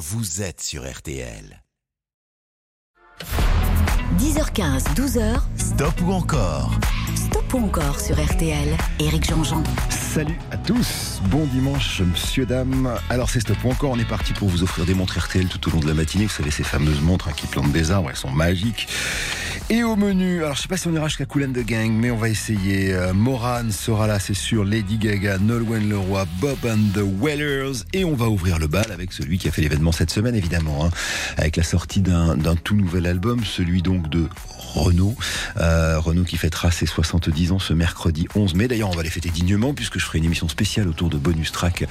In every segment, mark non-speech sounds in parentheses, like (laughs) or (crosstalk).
vous êtes sur RTL. 10h15, 12h. Stop ou encore Ou encore sur RTL. Éric Jean-Jean. Salut à tous, bon dimanche monsieur, dame. Alors c'est stop encore, on est parti pour vous offrir des montres RTL tout au long de la matinée. Vous savez ces fameuses montres hein, qui plantent des arbres, elles sont magiques. Et au menu, alors je sais pas si on ira jusqu'à Cool de Gang, mais on va essayer. Euh, Moran sera là, c'est sûr. Lady Gaga, Nolwenn Leroy, Bob and the Wellers. Et on va ouvrir le bal avec celui qui a fait l'événement cette semaine, évidemment. Hein, avec la sortie d'un tout nouvel album, celui donc de Renault. Euh, Renault qui fêtera ses 70 ans ce mercredi 11 mai. D'ailleurs, on va les fêter dignement puisque je ferai une émission spéciale autour de Bonus Track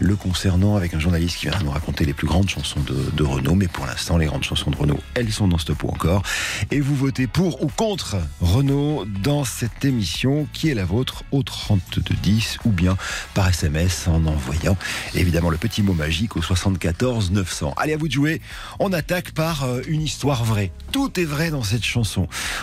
le concernant avec un journaliste qui viendra nous raconter les plus grandes chansons de, Renault. Mais pour l'instant, les grandes chansons de Renault, elles sont dans Stop ou encore. Et vous votez pour ou contre Renault dans cette émission qui est la vôtre au 3210 ou bien par SMS en envoyant évidemment le petit mot magique au 74 900. Allez, à vous de jouer. On attaque par euh, une histoire vraie. Tout est vrai dans cette chanson.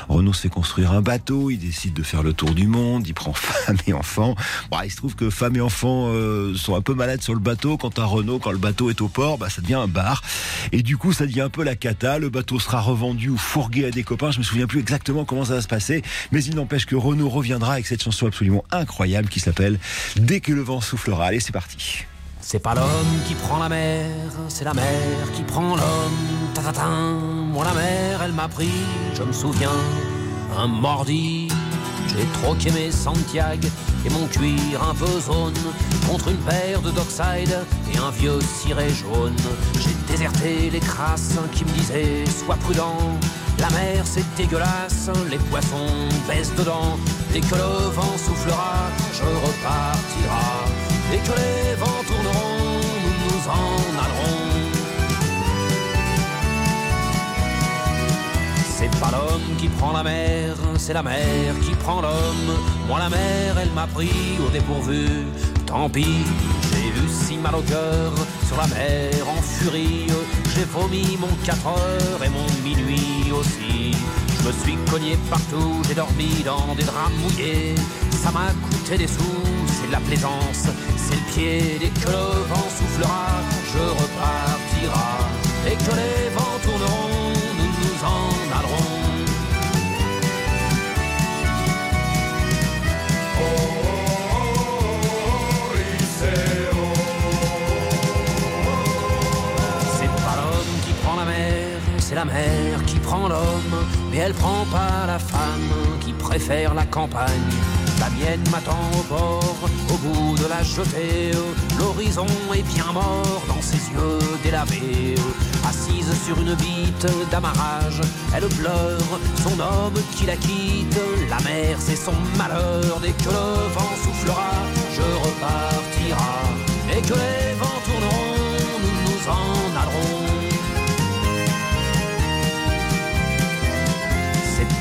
Renault sait construire un bateau, il décide de faire le tour du monde, il prend (laughs) femme et enfants. Bon, il se trouve que femme et enfants euh, sont un peu malades sur le bateau. Quant à Renault, quand le bateau est au port, bah, ça devient un bar. Et du coup, ça devient un peu la cata. Le bateau sera revendu ou fourgué à des copains. Je me souviens plus exactement comment ça va se passer. Mais il n'empêche que Renault reviendra avec cette chanson absolument incroyable qui s'appelle Dès que le vent soufflera. Allez, c'est parti. C'est pas l'homme qui prend la mer, c'est la mer qui prend l'homme. Tatatin, moi la mer, elle m'a pris, je me souviens, un mordi. J'ai troqué mes Santiago et mon cuir un peu zone contre une paire de Dockside et un vieux ciré jaune. J'ai déserté les crasses qui me disaient sois prudent. La mer c'est dégueulasse, les poissons baissent dedans. Dès que le vent soufflera, je repartira. Et que les vents C'est pas l'homme qui prend la mer, c'est la mer qui prend l'homme. Moi la mer, elle m'a pris au dépourvu. Tant pis, j'ai eu si mal au cœur sur la mer en furie. J'ai vomi mon 4 heures et mon minuit aussi. Je me suis cogné partout, j'ai dormi dans des draps mouillés. Ça m'a coûté des sous, c'est la plaisance, c'est le pied. Dès que le vent soufflera, je repartira. Et que les vents tourneront, nous nous en allerons. C'est pas l'homme qui prend la mer, c'est la mer qui prend l'homme, mais elle prend pas la femme qui préfère la campagne m'attend au bord, au bout de la jetée. L'horizon est bien mort dans ses yeux délavés. Assise sur une bite d'amarrage, elle pleure son homme qui la quitte. La mer, c'est son malheur. Dès que le vent soufflera, je repartira. Et que les vents tourneront, nous nous en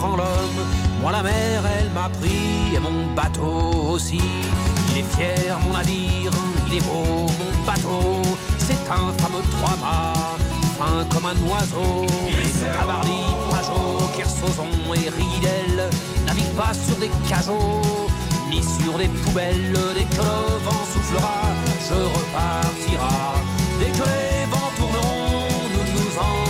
Moi la mer, elle m'a pris et mon bateau aussi. Il est fier mon navire, il est beau mon bateau. C'est un fameux trois-mâts, fin comme un oiseau. Cavardi, Pajot, Kersozon et Ridel naviguent pas sur des cajots ni sur des poubelles. Dès que le vent soufflera, je repartira. Dès que les vents tourneront, nous nous en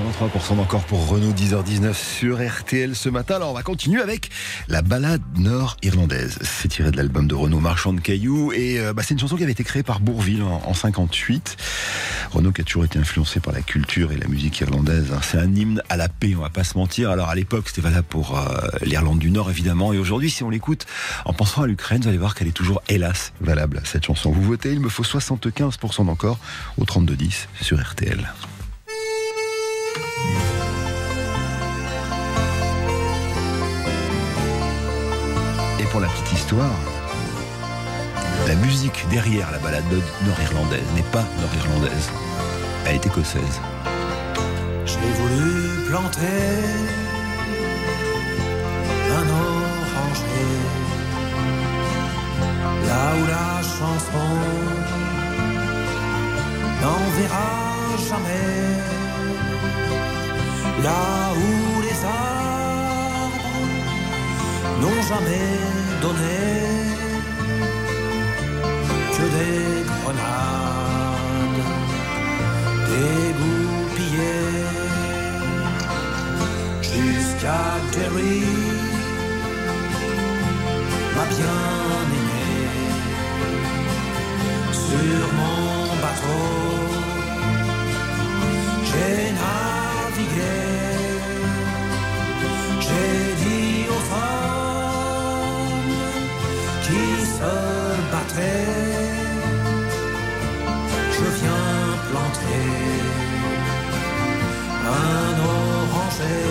83% d'encore pour Renault 10h19 sur RTL ce matin. Alors on va continuer avec la balade nord-irlandaise. C'est tiré de l'album de Renault Marchand de Cailloux et euh, bah, c'est une chanson qui avait été créée par Bourville en, en 58. Renault qui a toujours été influencé par la culture et la musique irlandaise. hein. C'est un hymne à la paix, on va pas se mentir. Alors à l'époque c'était valable pour euh, l'Irlande du Nord évidemment et aujourd'hui si on l'écoute en pensant à l'Ukraine, vous allez voir qu'elle est toujours hélas valable cette chanson. Vous votez, il me faut 75% d'encore au 32-10 sur RTL. La petite histoire, la musique derrière la balade nord-irlandaise n'est pas nord-irlandaise, elle est écossaise. J'ai voulu planter un oranger. Là où la chanson n'enverra jamais, là où les arbres n'ont jamais donné que des grenades jusqu'à Derry, ma bien-aimée, sur mon bateau, j'ai un oranger.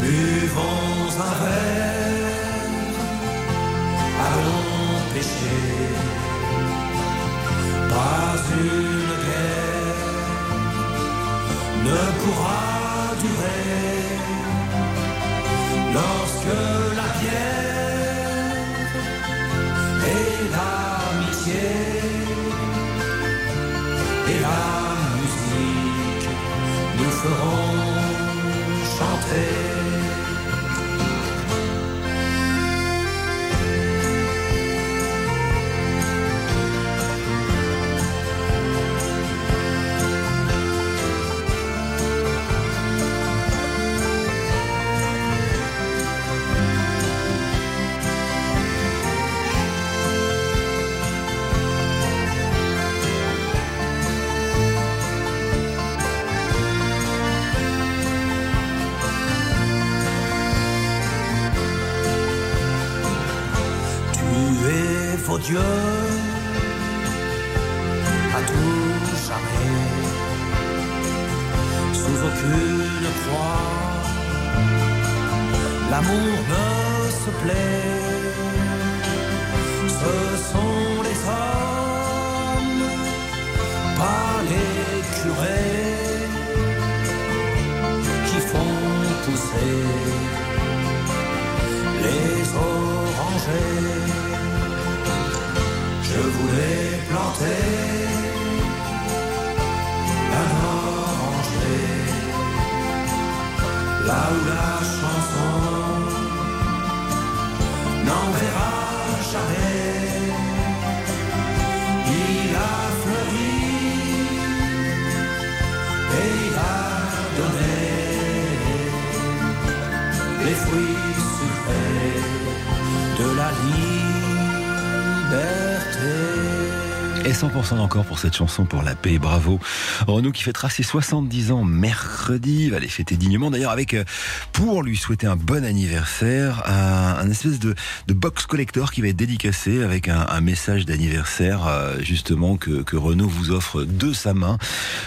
Buvons un verre, allons pêcher. Pas une guerre ne pourra durer lorsque la pierre yo. 100% encore pour cette chanson pour la paix, bravo. Renaud qui fêtera ses 70 ans mercredi, va les fêter dignement d'ailleurs avec, euh, pour lui souhaiter un bon anniversaire, un, espèce de, box collector qui va être dédicacé avec un, message d'anniversaire euh, justement que, Renault vous offre de sa main.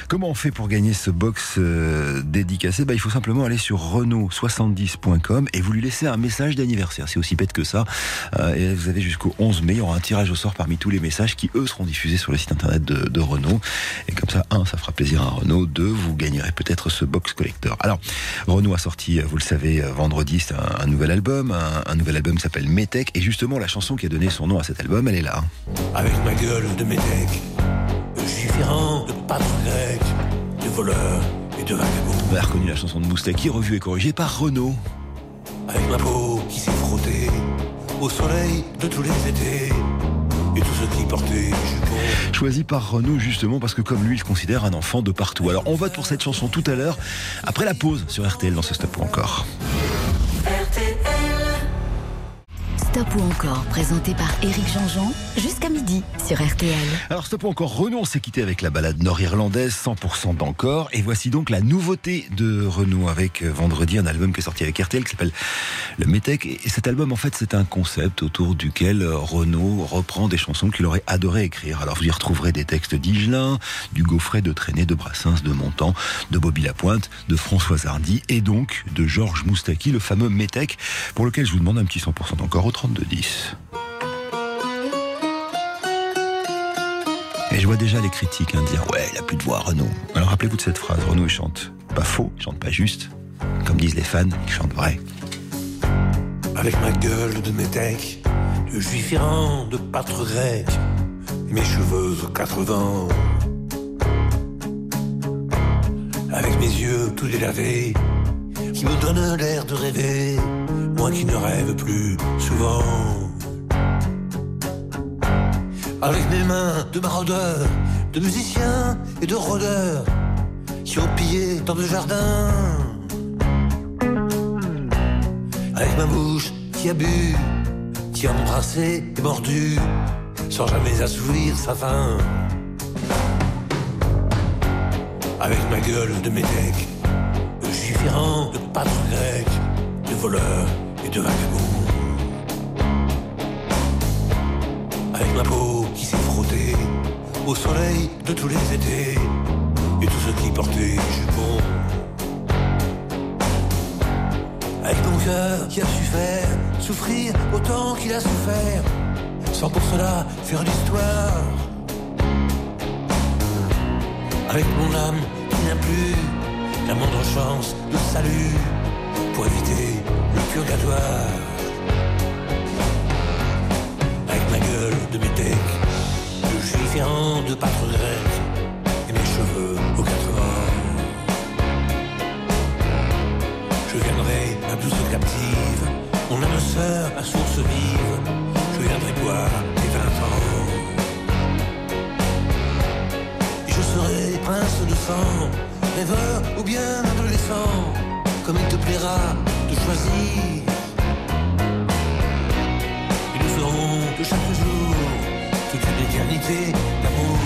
Comment on fait pour gagner ce box euh, dédicacé? Bah, Il faut simplement aller sur Renault70.com et vous lui laissez un message d'anniversaire. C'est aussi bête que ça. Euh, et vous avez jusqu'au 11 mai, il y aura un tirage au sort parmi tous les messages qui eux seront diffusés sur le site internet de, de Renault. Et comme ça, un, ça fera plaisir à Renault. Deux, vous gagnerez peut-être ce box collector. Alors, Renault a sorti, vous le savez, vendredi, c'est un, un nouvel album. Un, un nouvel album qui s'appelle Metec. Et justement, la chanson qui a donné son nom à cet album, elle est là. Avec ma gueule de métèque, je suis différent de grecs, de voleurs et de vagabonds. Vous avez reconnu la chanson de Moustaki, revue et corrigée par Renaud. Avec ma peau qui s'est frottée au soleil de tous les étés. Et tous ceux qui portaient jupons. Choisi par Renaud justement parce que comme lui, il considère un enfant de partout. Alors on vote pour cette chanson tout à l'heure, après la pause sur RTL dans ce stop encore. Stop ou encore, présenté par Éric Jean-Jean, jusqu'à midi sur RTL. Alors stop ou encore, Renaud, on s'est quitté avec la balade nord-irlandaise 100% d'encore. Et voici donc la nouveauté de Renaud avec euh, vendredi un album qui est sorti avec RTL qui s'appelle Le Métèque. Et cet album, en fait, c'est un concept autour duquel euh, Renaud reprend des chansons qu'il aurait adoré écrire. Alors vous y retrouverez des textes d'Igelin, du Gaufret, de Traîné, de Brassens, de Montand, de Bobby Lapointe, de François Hardy et donc de Georges Moustaki, le fameux Métèque, pour lequel je vous demande un petit 100% d'encore au 32-10. Et je vois déjà les critiques hein, dire ouais, il a plus de voix Renaud. Alors rappelez-vous de cette phrase, Renaud il chante pas faux, il chante pas juste. Comme disent les fans, il chante vrai. Avec ma gueule de métèque, de juif errant, de pâtre grec, mes cheveux aux quatre vents. Avec mes yeux tout délavés, qui me donnent l'air de rêver, moi qui ne rêve plus souvent. Avec mes mains de maraudeurs, de musiciens et de rôdeurs, qui ont pillé tant de jardins. Avec ma bouche qui a bu, qui a embrassé et mordu, sans jamais assouvir sa faim. Avec ma gueule de métèque, de juif errant, de pâtre de voleur et de. Avec ma peau qui s'est frottée au soleil de tous les étés, et tous ceux qui portaient jupons. Avec mon cœur qui a su faire souffrir autant qu'il a souffert, sans pour cela faire l'histoire. Avec mon âme qui n'a plus la moindre chance de salut pour éviter le purgatoire. Avec ma gueule de métèque, de juif errant, de pâtre grec, et mes cheveux aux quatre. Je viendrai, ma douce captive, mon âme sœur, ma source vive. Je viendrai boire tes vingt ans. Et je serai prince de sang, rêveur ou bien adolescent, comme il te plaira de choisir. Et nous ferons de chaque jour toute une éternité d'amour.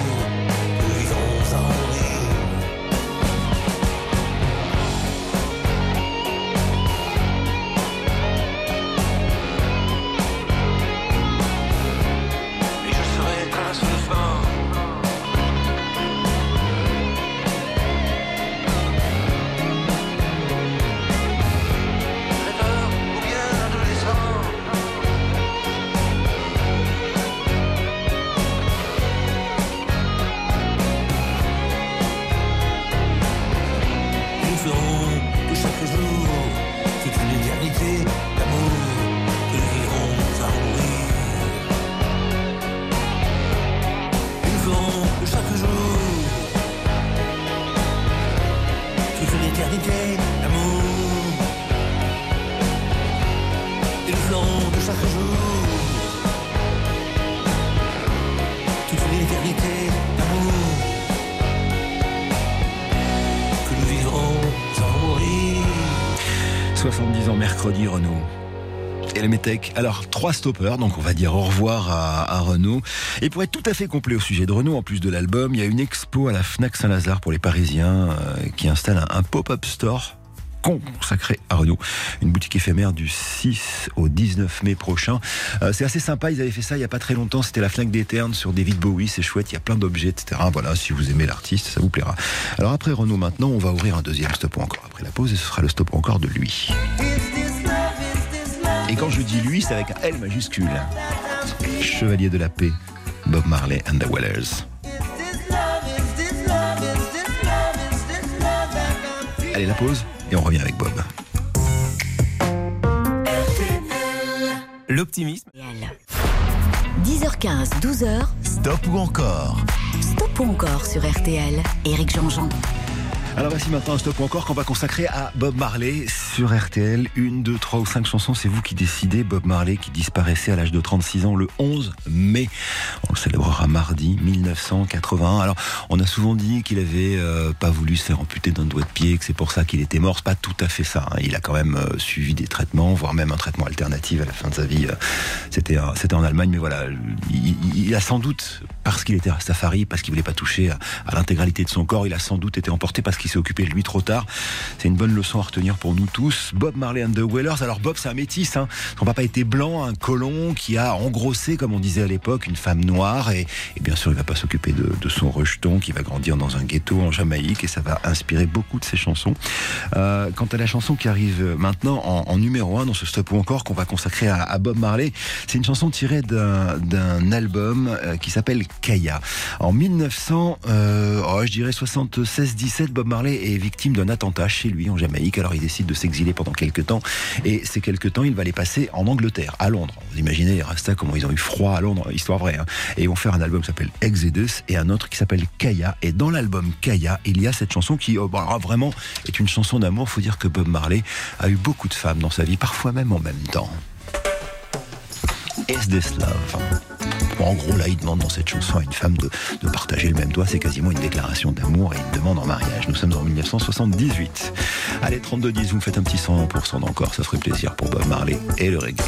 Alors, trois stoppers, donc on va dire au revoir à, Renaud. Et pour être tout à fait complet au sujet de Renaud, en plus de l'album, il y a une expo à la Fnac Saint-Lazare pour les Parisiens euh, qui installe un, pop-up store consacré à Renault. Une boutique éphémère du 6 au 19 mai prochain. Euh, c'est assez sympa, ils avaient fait ça il y a pas très longtemps, c'était la Fnac des sur David Bowie, c'est chouette, il y a plein d'objets, etc. Voilà, si vous aimez l'artiste, ça vous plaira. Alors après Renault maintenant, on va ouvrir un deuxième stop encore après la pause et ce sera le stop encore de lui. Et quand je dis lui, c'est avec un L majuscule. Chevalier de la paix, Bob Marley and the Wellers. Allez, la pause et on revient avec Bob. L'optimisme. 10h15, 12h, Stop ou encore? Stop Stop ou encore sur RTL. Éric Jean-Jean. Alors voici maintenant un stop encore qu'on va consacrer à Bob Marley sur RTL. Une, deux, trois ou cinq chansons, c'est vous qui décidez. Bob Marley qui disparaissait à l'âge de 36 ans le 11 mai. On le célébrera mardi 1981. Alors on a souvent dit qu'il avait euh, pas voulu se faire amputer d'un doigt de pied, que c'est pour ça qu'il était mort. C'est pas tout à fait ça. hein. Il a quand même euh, suivi des traitements, voire même un traitement alternatif à la fin de sa vie. Euh, C'était c'était en Allemagne, mais voilà, il, a sans doute parce qu'il était Rastafari, parce qu'il voulait pas toucher à, à l'intégralité de son corps, il a sans doute été emporté qu'il s'est occupé de lui trop tard. C'est une bonne leçon à retenir pour nous tous. Bob Marley and the Wailers. Alors Bob, c'est un métis. Hein. Son papa était blanc, un colon qui a engrossé, comme on disait à l'époque, une femme noire. Et, bien sûr, il va pas s'occuper de, son rejeton qui va grandir dans un ghetto en Jamaïque. Et ça va inspirer beaucoup de ses chansons. Euh, quant à la chanson qui arrive maintenant en, numéro 1 dans ce stop ou encore qu'on va consacrer à, Bob Marley, c'est une chanson tirée d'un d'un album euh, qui s'appelle Kaya. En 1900, euh, oh, je dirais 76-17, Bob Marley est victime d'un attentat chez lui en Jamaïque. Alors il décide de s'exiler pendant quelques temps et ces quelques temps, il va les passer en Angleterre, à Londres. Vous imaginez les Rastas comment ils ont eu froid à Londres, histoire vraie. hein. Et ils vont faire un album qui s'appelle Exodus et un autre qui s'appelle Kaya. Et dans l'album Kaya, il y a cette chanson qui, oh, alors, vraiment, est une chanson d'amour. Faut dire que Bob Marley a eu beaucoup de femmes dans sa vie, parfois même en même temps. Is this love? En gros, là, il demande dans cette chanson à une femme de, partager le même toit. C'est quasiment une déclaration d'amour et une demande en mariage. Nous sommes en 1978. Allez, 32-10, vous me faites un petit 100% d'encore. Ça ferait plaisir pour Bob Marley et le reggae.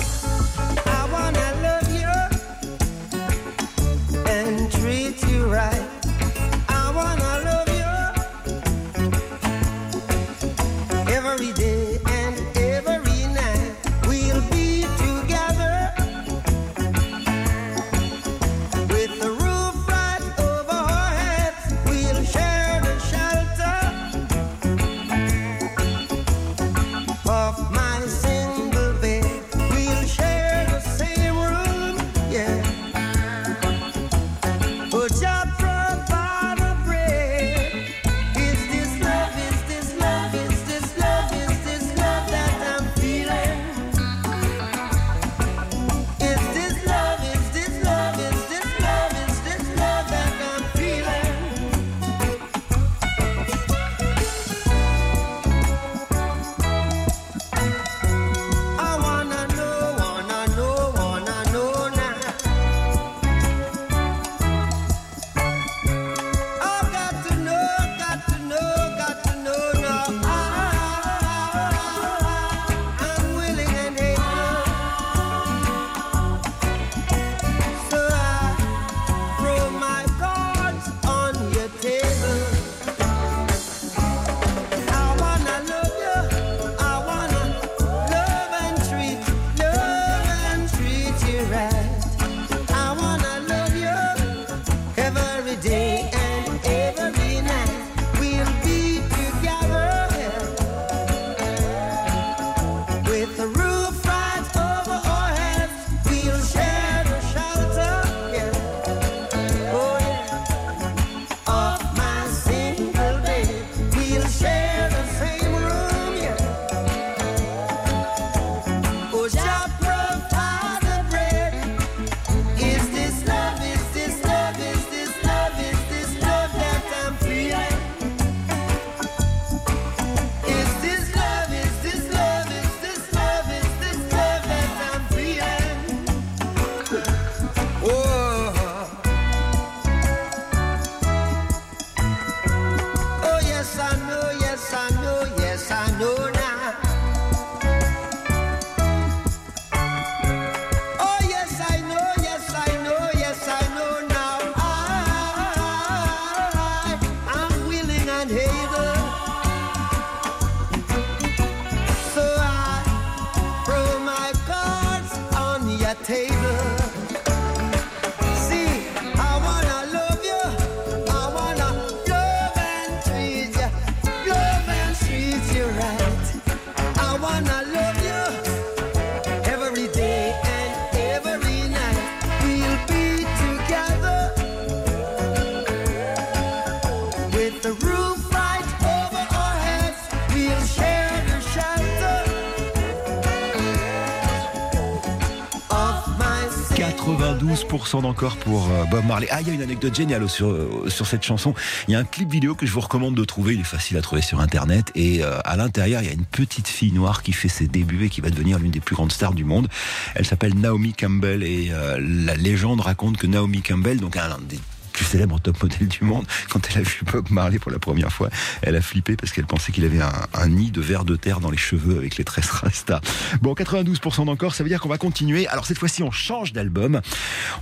92% d'encore pour euh, Bob Marley. Ah, il y a une anecdote géniale sur, euh, sur cette chanson. Il y a un clip vidéo que je vous recommande de trouver. Il est facile à trouver sur Internet. Et euh, à l'intérieur, il y a une petite fille noire qui fait ses débuts et qui va devenir l'une des plus grandes stars du monde. Elle s'appelle Naomi Campbell. Et la légende raconte que Naomi Campbell, donc un des plus célèbre top modèle du monde, quand elle a vu Bob Marley pour la première fois, elle a flippé parce qu'elle pensait qu'il avait un, nid de verre de terre dans les cheveux avec les tresses rasta. Bon, 92% d'encore, ça veut dire qu'on va continuer. Alors cette fois-ci, on change d'album.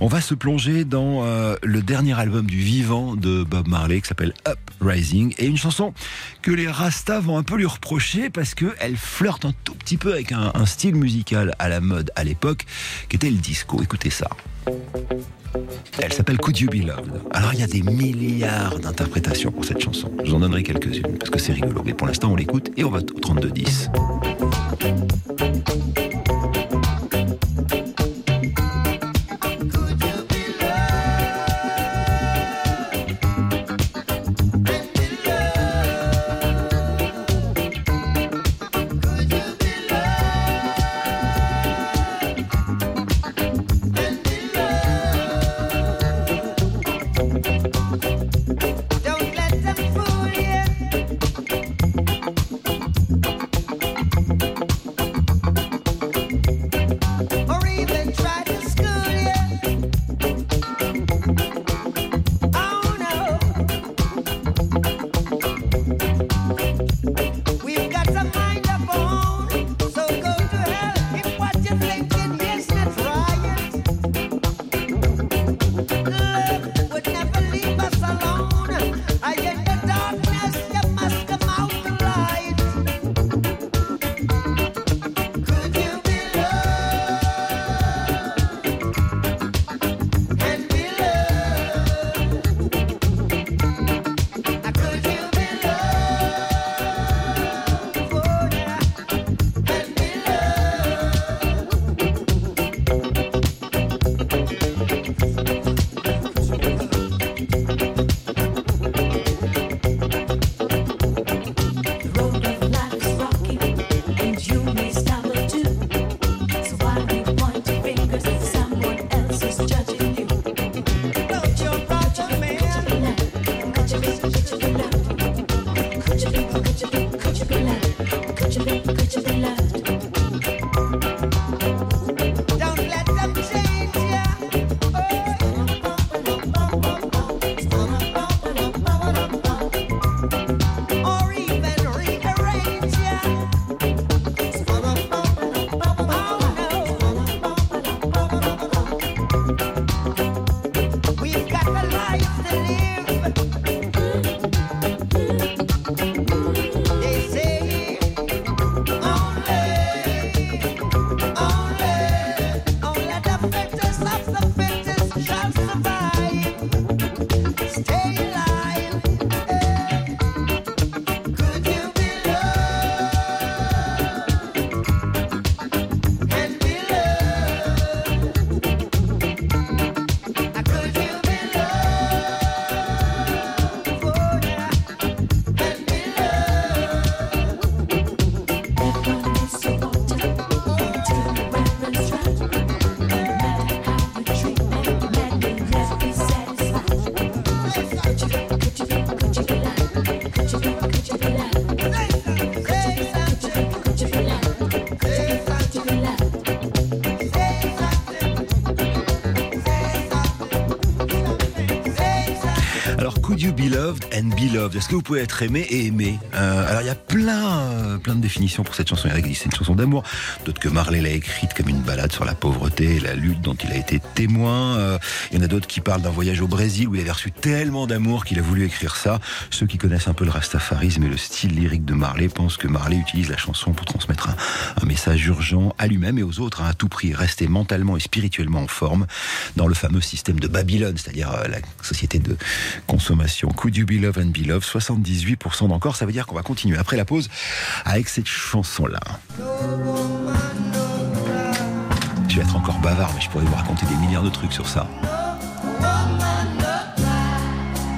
On va se plonger dans euh, le dernier album du vivant de Bob Marley qui s'appelle Uprising et une chanson que les Rastas vont un peu lui reprocher parce que elle flirte un tout petit peu avec un, un style musical à la mode à l'époque qui était le disco. Écoutez ça. Elle s'appelle Could You Be Loved. Alors il y a des milliards d'interprétations pour cette chanson. Je vous en donnerai quelques-unes parce que c'est rigolo. Mais pour l'instant, on l'écoute et on va au 32-10. You Be Loved and Be Loved Est-ce que vous pouvez être aimé et aimé Euh, Alors, il y a plein, euh, plein de définitions pour cette chanson. Il c'est une chanson d'amour, d'autres que Marley l'a écrite comme une balade sur la pauvreté et la lutte dont il a été témoin. Euh, il y en a d'autres qui parlent d'un voyage au Brésil où il avait reçu tellement d'amour qu'il a voulu écrire ça. Ceux qui connaissent un peu le rastafarisme et le style lyrique de Marley pensent que Marley utilise la chanson pour transmettre un, message urgent à lui-même et aux autres hein, à tout prix. Rester mentalement et spirituellement en forme dans le fameux système de Babylone, c'est-à-dire la société de consommation. Could You Be Love and Be Love 78% d'encore, ça veut dire qu'on va continuer après la pause avec cette chanson-là. Je vais être encore bavard, mais je pourrais vous raconter des milliards de trucs sur ça.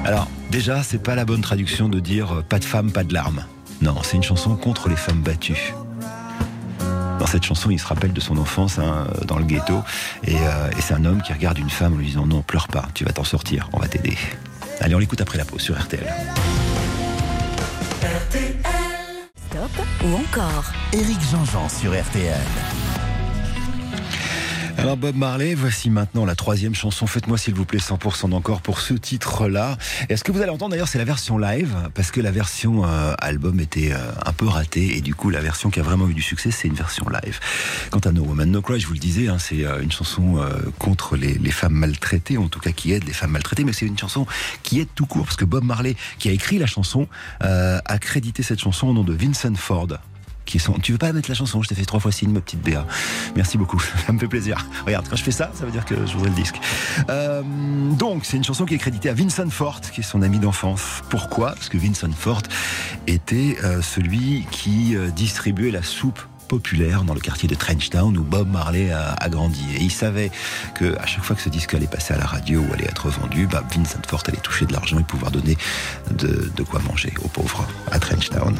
Alors, déjà, c'est pas la bonne traduction de dire euh, pas de femme, pas de larmes. Non, c'est une chanson contre les femmes battues. Dans cette chanson, il se rappelle de son enfance hein, dans le ghetto. Et, euh, et c'est un homme qui regarde une femme en lui disant Non, pleure pas, tu vas t'en sortir, on va t'aider. Allez, on l'écoute après la pause sur RTL. Stop ou encore Éric Jean-Jean sur RTL. Alors Bob Marley, voici maintenant la troisième chanson. Faites-moi s'il vous plaît 100% d'encore pour ce titre-là. Et ce que vous allez entendre d'ailleurs, c'est la version live, parce que la version euh, album était euh, un peu ratée, et du coup la version qui a vraiment eu du succès, c'est une version live. Quant à No Woman No Cry, je vous le disais, hein, c'est euh, une chanson euh, contre les, les femmes maltraitées, en tout cas qui aide les femmes maltraitées, mais c'est une chanson qui aide tout court, parce que Bob Marley, qui a écrit la chanson, euh, a crédité cette chanson au nom de Vincent Ford. Qui sont... Tu veux pas mettre la chanson? Je t'ai fait trois fois signe, ma petite Béa. Merci beaucoup, (laughs) ça me fait plaisir. Regarde, quand je fais ça, ça veut dire que je le disque. Euh, donc, c'est une chanson qui est créditée à Vincent Ford, qui est son ami d'enfance. Pourquoi? Parce que Vincent Ford était euh, celui qui euh, distribuait la soupe populaire dans le quartier de Trenchtown où Bob Marley a, grandi et il savait que à chaque fois que ce disque allait passer à la radio ou allait être vendu, bah, Vincent Ford allait toucher de l'argent et pouvoir donner de, de quoi manger aux pauvres à Trenchtown.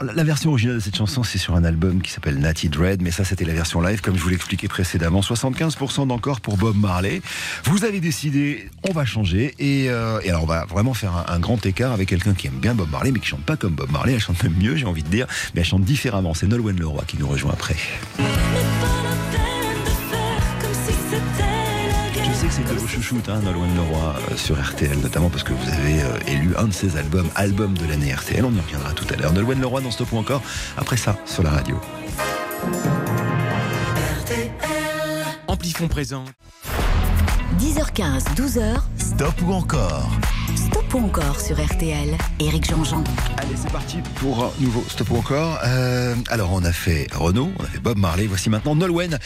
La- version originale de cette chanson, c'est sur un album qui s'appelle Natty Dread, mais ça, c'était la version live, comme je vous l'expliquais précédemment. 75% d'encore pour Bob Marley. Vous avez décidé, on va changer, et, euh, alors on va vraiment faire un, grand écart avec quelqu'un qui aime bien Bob Marley, mais qui chante pas comme Bob Marley. Elle chante même mieux, j'ai envie de dire, mais elle chante différemment. C'est Nolwenn Leroy qui nous rejoint après. Que c'est de vos chouchoutes, hein, Nolwenn Leroy, euh, sur RTL, notamment parce que vous avez euh, élu un de ses albums, album de l'année RTL. On y reviendra tout à l'heure. Nolwenn Leroy dans Stop ou encore, après ça, sur la radio. Amplifon présent. 10h15, 12h, Stop ou encore? Stop ou encore sur RTL. Éric Jean-Jean. Allez, c'est parti pour un nouveau Stop ou encore. Euh, alors, on a fait Renaud, on a fait Bob Marley. Voici maintenant Nolwenn.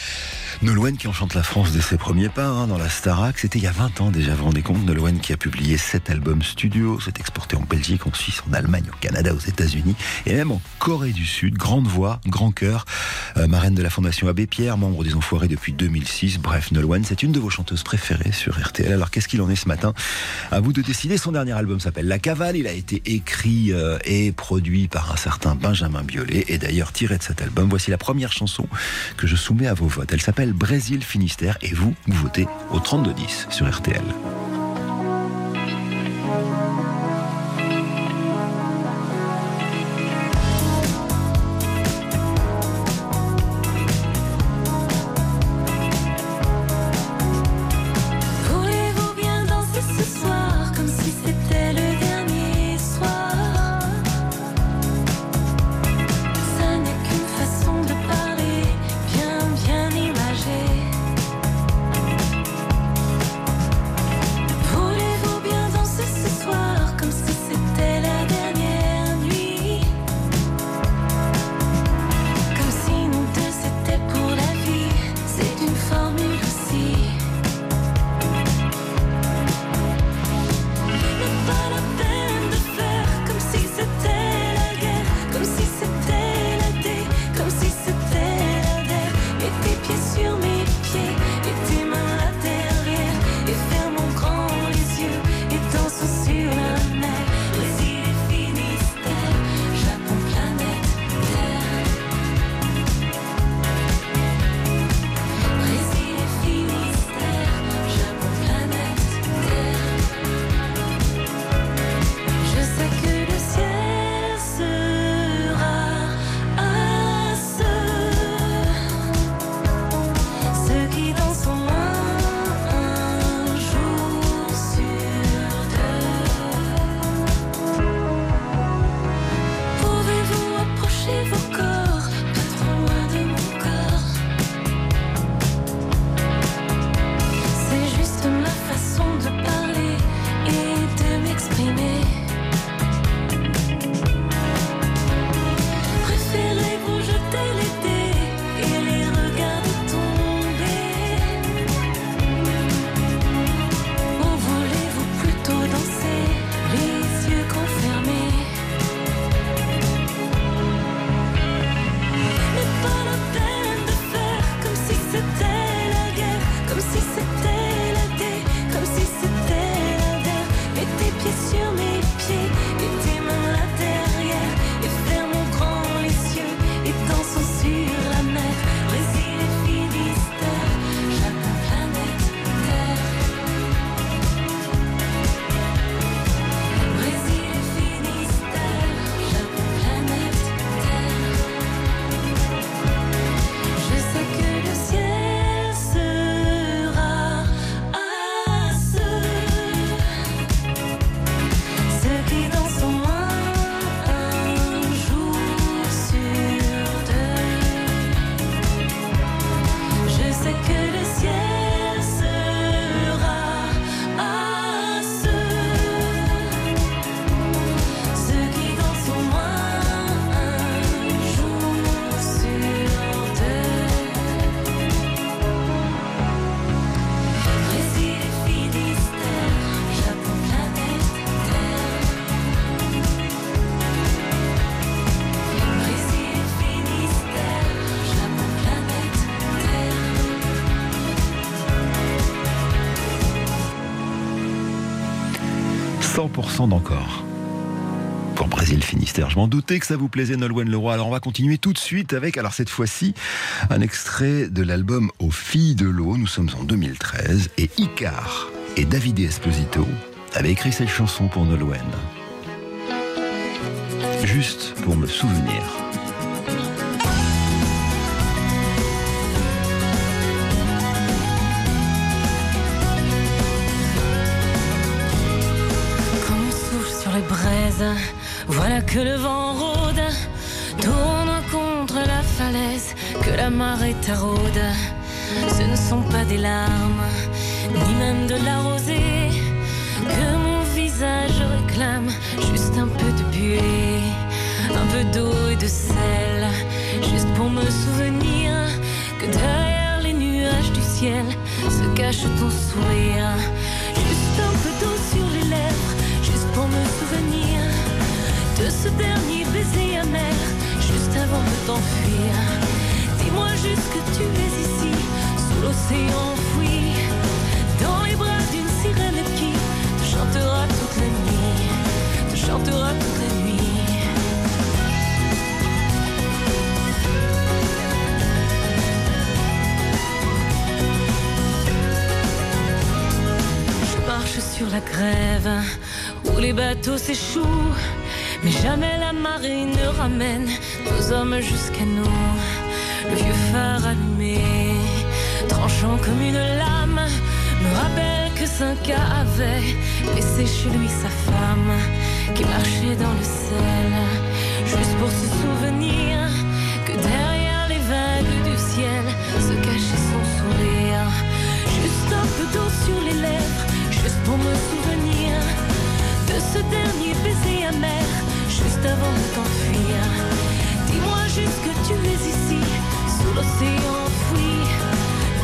Nolwenn qui enchante la France dès ses premiers pas hein, dans la Starac. C'était il y a 20 ans déjà, vous vous rendez compte. Nolwenn qui a publié 7 albums studio, s'est exporté en Belgique, en Suisse, en Allemagne, au Canada, aux États-Unis et même en Corée du Sud. Grande voix, grand cœur. Euh, marraine de la Fondation Abbé Pierre, membre des Enfoirés depuis 2006. Bref, Nolwenn, c'est une de vos chanteuses préférées sur RTL. Alors, qu'est-ce qu'il en est ce matin? À vous de décider. Son dernier album s'appelle La Cavale. Il a été écrit euh, et produit par un certain Benjamin Biolay. Et d'ailleurs, tiré de cet album, voici la première chanson que je soumets à vos votes. Elle s'appelle Brésil Finistère. Et vous, vous votez au 32-10 sur RTL. 100% d'encore. pour Brésil Finistère. Je m'en doutais que ça vous plaisait Nolwenn Leroy. Alors on va continuer tout de suite avec, alors cette fois-ci, un extrait de l'album Aux filles de l'eau. Nous sommes en 2013 et Icar et David Esposito avaient écrit cette chanson pour Nolwenn. Juste pour me souvenir. Que le vent rôde, tourne contre la falaise, que la marée taraude. Ce ne sont pas des larmes, ni même de la rosée, que mon visage réclame, juste un peu de buée, un peu d'eau et de sel, juste pour me souvenir que derrière les nuages du ciel se cache ton sourire. Juste un peu d'eau sur les lèvres, juste pour me souvenir de ce dernier baiser amer, juste avant de t'enfuir. Dis-moi juste que tu es ici, sous l'océan enfoui, dans les bras d'une sirène qui te chantera toute la nuit, te chantera toute la nuit. Je marche sur la grève où les bateaux s'échouent, mais jamais la marée ne ramène nos hommes jusqu'à nous. Le vieux phare allumé, tranchant comme une lame, me rappelle que Cinq avait laissé chez lui sa femme qui marchait dans le sel, juste pour se souvenir que derrière les vagues du ciel se cachait son sourire. Juste un peu d'eau sur les lèvres, juste pour me souvenir de ce dernier baiser amer, juste avant de t'enfuir. Dis-moi juste que tu es ici, sous l'océan enfoui,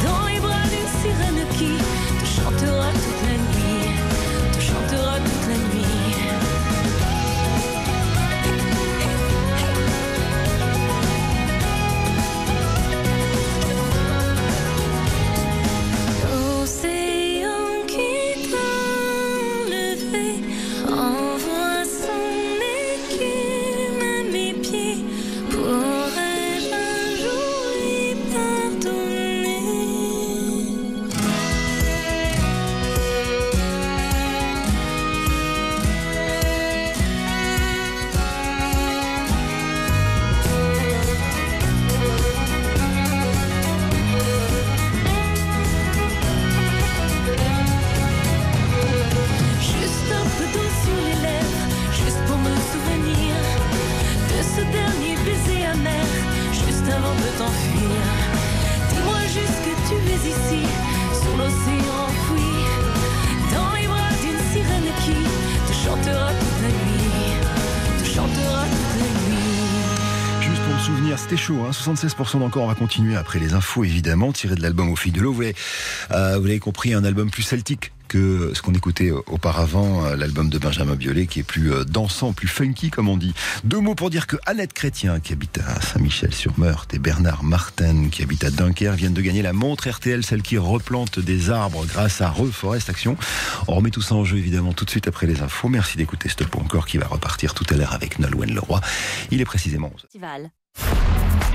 dans les bras d'une sirène qui te chantera toute la nuit, te chantera toute la nuit. 76% d'encore. On va continuer après les infos, évidemment, tiré de l'album Aux filles de l'eau. Vous l'avez euh, vous l'avez compris, un album plus celtique que ce qu'on écoutait auparavant, euh, l'album de Benjamin Biolay, qui est plus euh, dansant, plus funky, comme on dit. Deux mots pour dire que Annette Chrétien, qui habite à Saint-Michel-sur-Meurthe, et Bernard Martin, qui habite à Dunkerque, viennent de gagner la montre RTL, celle qui replante des arbres grâce à Reforest Action. On remet tout ça en jeu, évidemment, tout de suite après les infos. Merci d'écouter Stop encore, qui va repartir tout à l'heure avec Nolwenn Leroy. Il est précisément 11.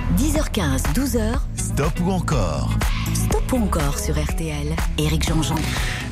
Festival. 10h15, 12h, Stop ou encore stop ou encore sur RTL. Éric Jean-Jean.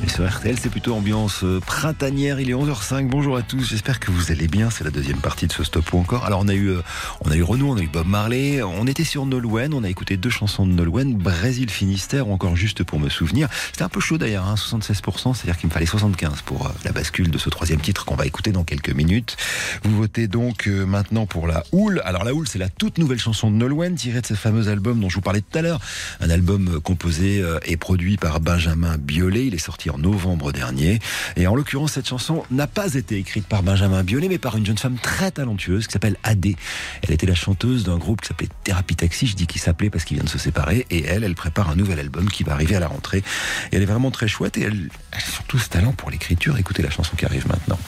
Et sur RTL, c'est plutôt ambiance euh, printanière. Il est 11h05. Bonjour à tous. J'espère que vous allez bien. C'est la deuxième partie de ce stop ou encore. Alors, on a eu, euh, on a eu Renaud, on a eu Bob Marley. On était sur Nolwenn. On a écouté deux chansons de Nolwenn, Brésil Finistère ou encore juste pour me souvenir. C'était un peu chaud d'ailleurs, hein, 76%. C'est-à-dire qu'il me fallait 75 pour euh, la bascule de ce troisième titre qu'on va écouter dans quelques minutes. Vous votez donc maintenant pour la Houle. Alors, la Houle, c'est la toute nouvelle chanson de Nolwenn tirée de ce fameux album dont je vous parlais tout à l'heure. Un album euh, composé euh, et produit par Benjamin Biolay. Il est sorti en novembre dernier. Et en l'occurrence, cette chanson n'a pas été écrite par Benjamin Biolay, mais par une jeune femme très talentueuse qui s'appelle Adé. Elle était la chanteuse d'un groupe qui s'appelait Thérapie Taxi. Je dis qu'il s'appelait parce qu'il vient de se séparer. Et elle, elle prépare un nouvel album qui va arriver à la rentrée. Et elle est vraiment très chouette. Et elle, elle a surtout ce talent pour l'écriture. Écoutez la chanson qui arrive maintenant.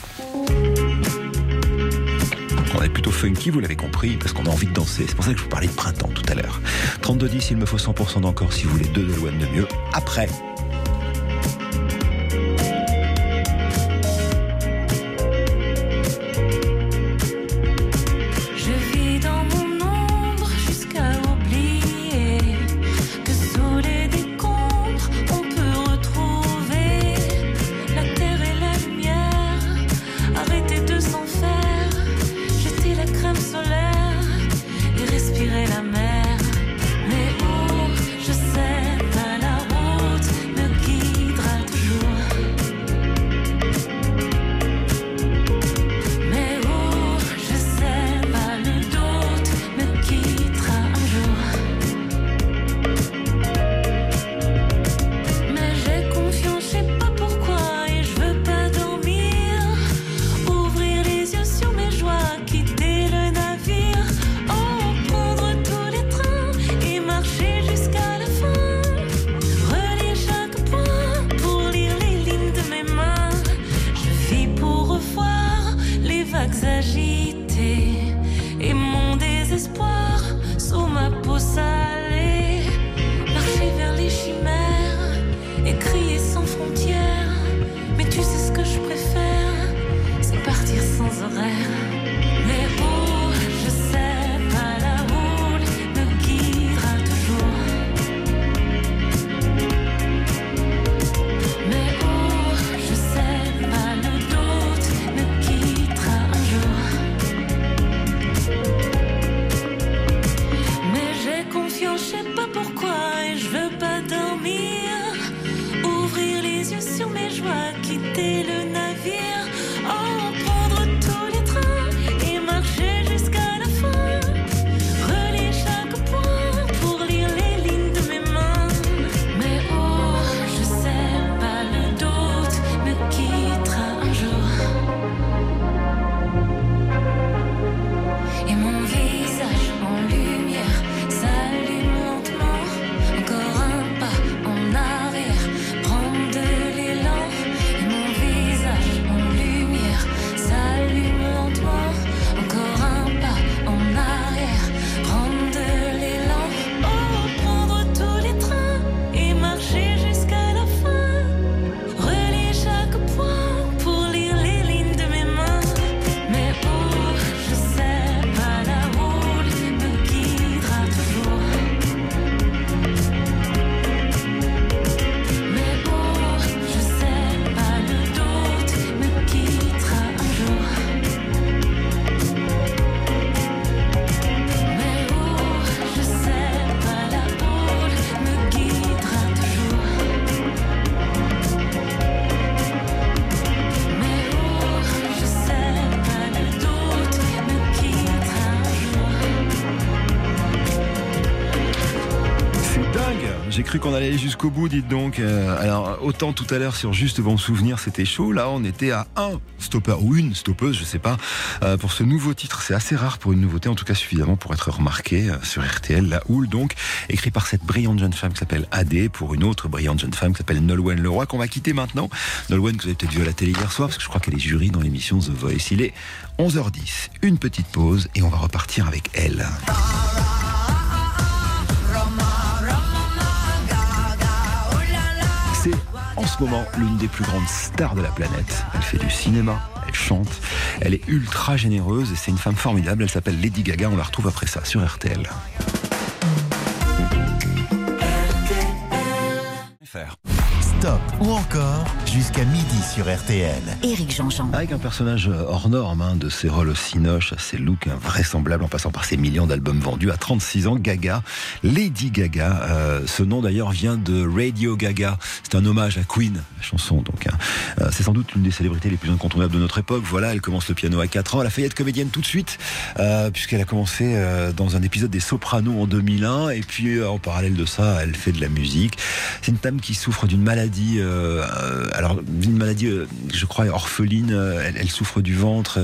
On est plutôt funky, vous l'avez compris, parce qu'on a envie de danser. C'est pour ça que je vous parlais de printemps tout à l'heure. 32-10, il me faut 100% d'encore si vous voulez deux de Loane de mieux. Après, aller jusqu'au bout, dites donc. Euh, alors, autant tout à l'heure sur Juste Bon Souvenir, c'était chaud. Là, on était à un stoppeur ou une stoppeuse, je sais pas, euh, pour ce nouveau titre. C'est assez rare pour une nouveauté, en tout cas suffisamment pour être remarqué euh, sur RTL. La Houle, donc, écrit par cette brillante jeune femme qui s'appelle Adé, pour une autre brillante jeune femme qui s'appelle Nolwenn Leroy, qu'on va quitter maintenant. Nolwenn, que vous avez peut-être vu à la télé hier soir, parce que je crois qu'elle est jury dans l'émission The Voice. Il est 11h10. Une petite pause et on va repartir avec elle. Ce moment l'une des plus grandes stars de la planète. Elle fait du cinéma, elle chante, elle est ultra généreuse et c'est une femme formidable. Elle s'appelle Lady Gaga. On la retrouve après ça sur RTL. Stop ou encore jusqu'à midi sur RTL. Éric Jean-Jean. Avec un personnage hors norme, hein, de ses rôles au cinoche à ses looks invraisemblables en passant par ses millions d'albums vendus à 36 ans, Gaga, Lady Gaga. euh, ce nom d'ailleurs vient de Radio Gaga. C'est un hommage à Queen, la chanson donc. hein. Euh, c'est sans doute l'une des célébrités les plus incontournables de notre époque. Voilà, elle commence le piano à 4 ans. Elle a failli être comédienne tout de suite, euh, puisqu'elle a commencé euh, dans un épisode des Sopranos en 2001. Et puis euh, en parallèle de ça, elle fait de la musique. C'est une dame qui souffre d'une maladie, euh, euh, alors une maladie, euh, je crois, orpheline. Euh, Elle, elle souffre du ventre.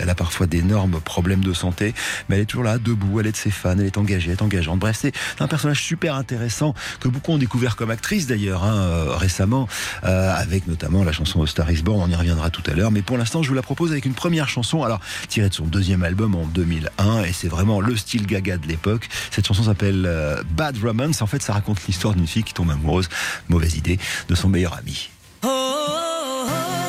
Elle a parfois d'énormes problèmes de santé, mais elle est toujours là, debout. Elle est de ses fans. Elle est engagée, elle est engageante. Bref, c'est un personnage super intéressant que beaucoup ont découvert comme actrice d'ailleurs hein, récemment, avec notamment la chanson Star Is Born. On y reviendra tout à l'heure. Mais pour l'instant, je vous la propose avec une première chanson, alors tirée de son deuxième album en 2001, et c'est vraiment le style Gaga de l'époque. Cette chanson s'appelle Bad Romance. En fait, ça raconte l'histoire d'une fille qui tombe amoureuse, mauvaise idée, de son meilleur ami. Roma,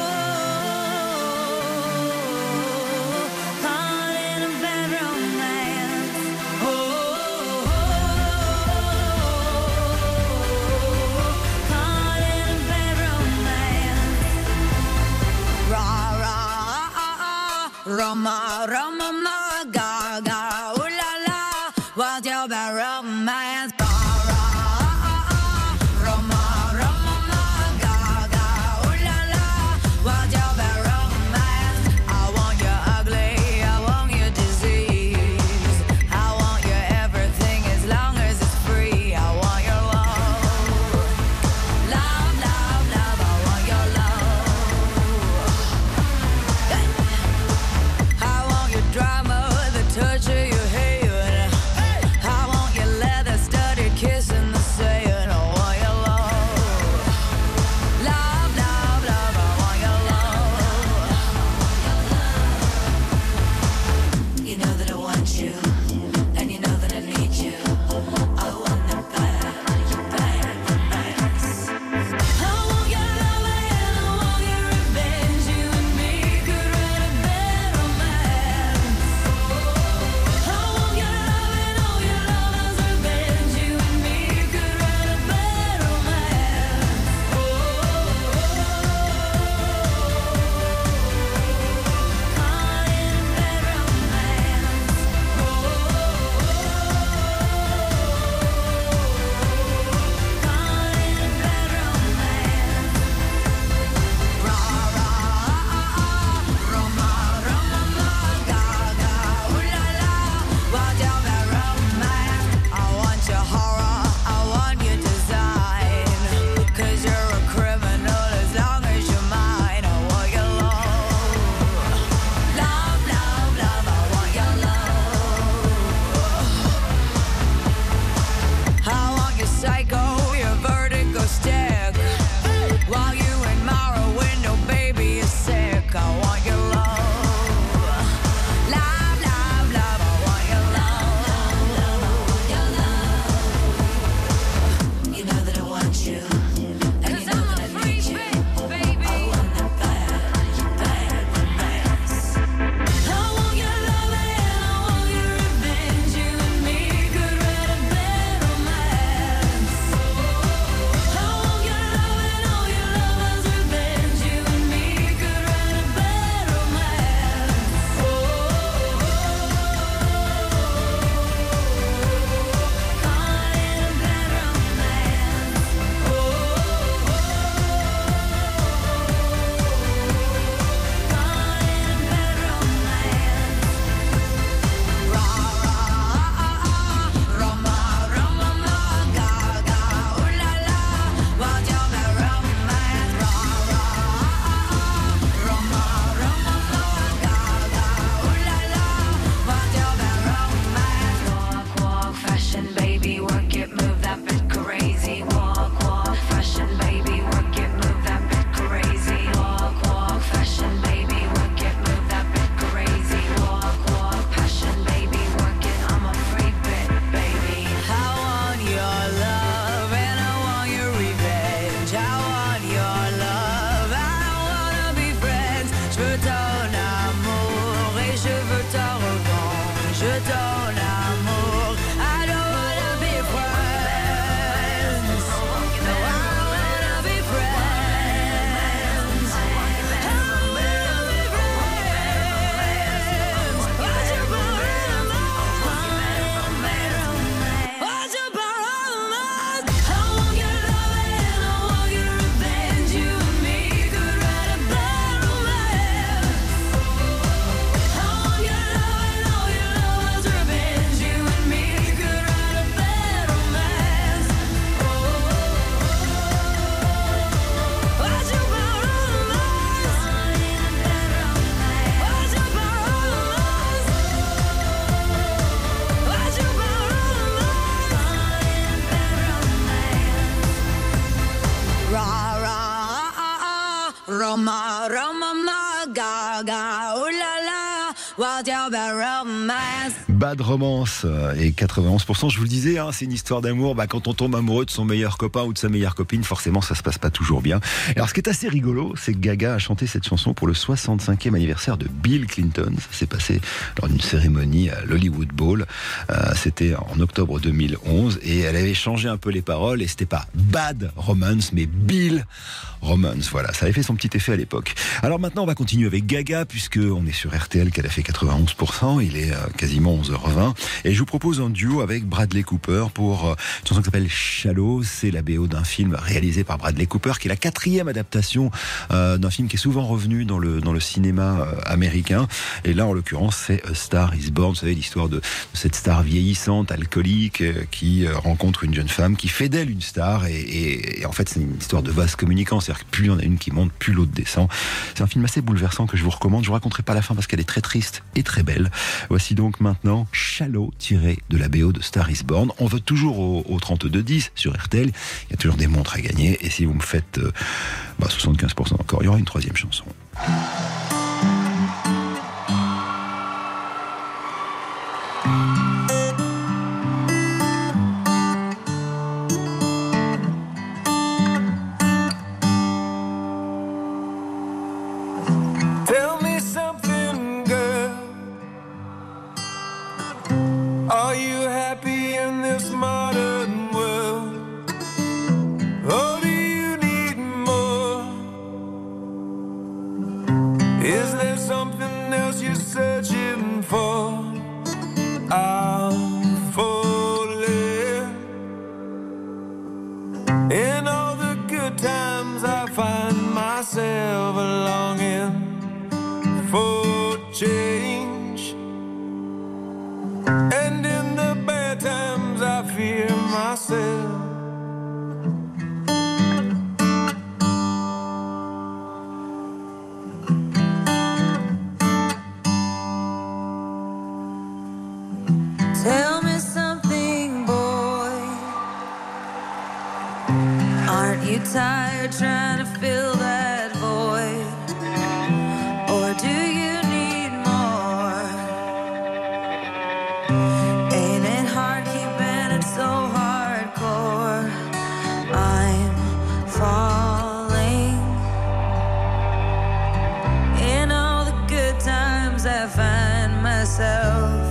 pas de romance. Euh, et 91%, je vous le disais, hein, c'est une histoire d'amour. Bah, quand on tombe amoureux de son meilleur copain ou de sa meilleure copine, forcément, ça se passe pas toujours bien. Alors, ce qui est assez rigolo, c'est que Gaga a chanté cette chanson pour le 65e anniversaire de Bill Clinton. Ça s'est passé lors d'une cérémonie à l'Hollywood Bowl. Euh, c'était en octobre 2011. Et elle avait changé un peu les paroles. Et c'était pas Bad Romance, mais Bill Romance. Voilà, ça avait fait son petit effet à l'époque. Alors maintenant, on va continuer avec Gaga, puisque on est sur RTL qu'elle a fait 91%. Il est euh, quasiment 11h et je vous propose en duo avec Bradley Cooper pour euh, une chanson qui s'appelle Shallow. C'est la BO d'un film réalisé par Bradley Cooper, qui est la quatrième adaptation euh, d'un film qui est souvent revenu dans le, dans le cinéma euh, américain. Et là, en l'occurrence, c'est Star is Born. Vous savez, l'histoire de, cette star vieillissante, alcoolique, qui rencontre une jeune femme, qui fait d'elle une star. Et, en fait, c'est une histoire de vase communicant. C'est-à-dire que plus il y en a une qui monte, plus l'autre descend. C'est un film assez bouleversant que je vous recommande. Je vous raconterai pas la fin parce qu'elle est très triste et très belle. Voici donc maintenant Shallow tiré de la BO de Star Is Born. On vote toujours au, au 32-10 sur RTL. Il y a toujours des montres à gagner. Et si vous me faites euh, bah, 75% encore, il y aura une troisième chanson. Find myself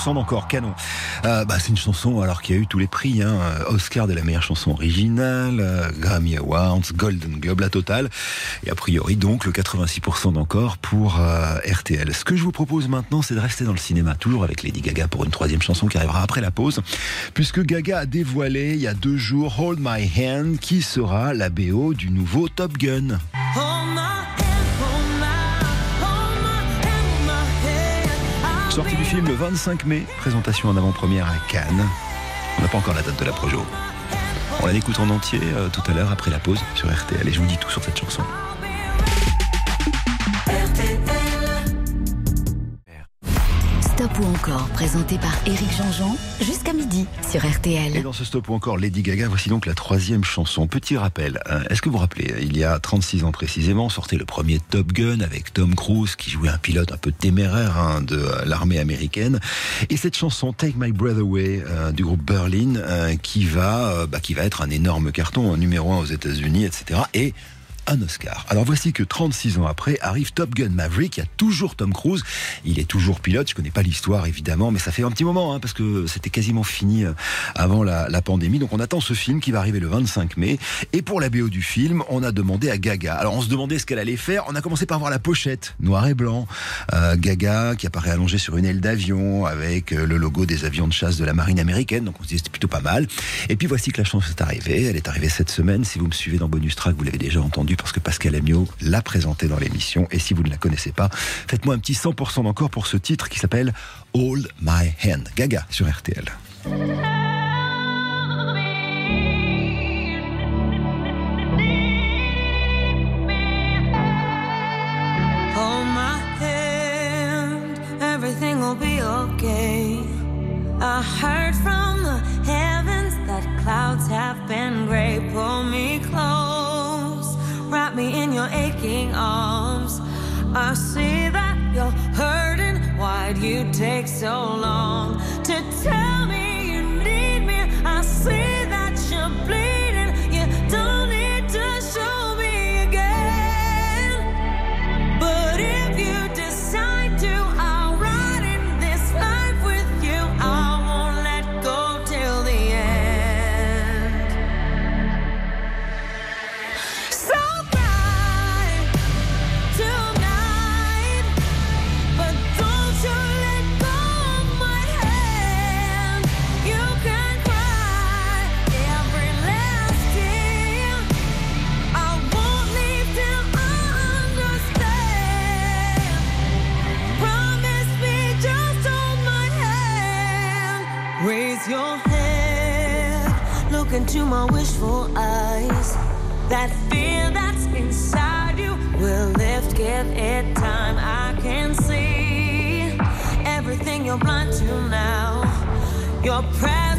86% d'encore, canon. Euh, bah, c'est une chanson alors qu'il y a eu tous les prix, hein, Oscar de la meilleure chanson originale, euh, Grammy Awards, Golden Globe, la totale. Et a priori donc le 86% d'encore pour euh, RTL. Ce que je vous propose maintenant, c'est de rester dans le cinéma, toujours avec Lady Gaga pour une troisième chanson qui arrivera après la pause, puisque Gaga a dévoilé il y a deux jours Hold My Hand, qui sera la BO du nouveau Top Gun. Sortie du film le 25 mai, présentation en avant-première à Cannes. On n'a pas encore la date de la projo. On la écoute en entier euh, tout à l'heure après la pause sur RTL et je vous dis tout sur cette chanson. Stop ou encore, présenté par Éric Jean-Jean, jusqu'à midi sur Et RTL. dans ce stop ou encore Lady Gaga, voici donc la troisième chanson. Petit rappel, hein, est-ce que vous vous rappelez, il y a 36 ans précisément, sortait le premier Top Gun avec Tom Cruise qui jouait un pilote un peu téméraire hein, de l'armée américaine. Et cette chanson Take My Breath Away euh, du groupe Berlin euh, qui va euh, bah, qui va être un énorme carton, un numéro un aux États-Unis, etc. Et un Oscar. Alors voici que 36 ans après arrive Top Gun Maverick, il y a toujours Tom Cruise, il est toujours pilote, je connais pas l'histoire évidemment, mais ça fait un petit moment, hein, parce que c'était quasiment fini euh, avant la, pandémie, donc on attend ce film qui va arriver le 25 mai, et pour la BO du film, on a demandé à Gaga. Alors on se demandait ce qu'elle allait faire, on a commencé par voir la pochette, noir et blanc, Euh, Gaga qui apparaît allongé sur une aile d'avion, avec euh, le logo des avions de chasse de la marine américaine, donc on se dit c'était plutôt pas mal, et puis voici que la chanson est arrivée, elle est arrivée cette semaine, si vous me suivez dans Bonus Track, vous l'avez déjà entendu, parce que Pascal Amiot l'a présentée dans l'émission. Et si vous ne la connaissez pas, faites-moi un petit 100% d'encore pour ce titre qui s'appelle Hold My Hand. Gaga sur RTL. Be okay. I heard from the heavens that clouds have been gray. Pull me close, wrap me in your aching arms. I see that you're hurting. Why'd you take so long to tell me you need me? I see that you're bleeding. You don't need to show Raise your head, look into my wishful eyes. That fear that's inside you will lift, give it time. I can see everything you're blind to now. Your prayers